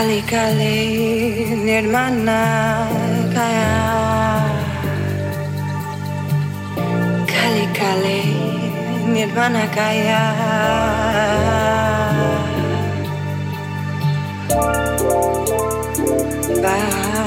Cali, Cali, mi hermana calla. Cali, Cali, mi. Basma.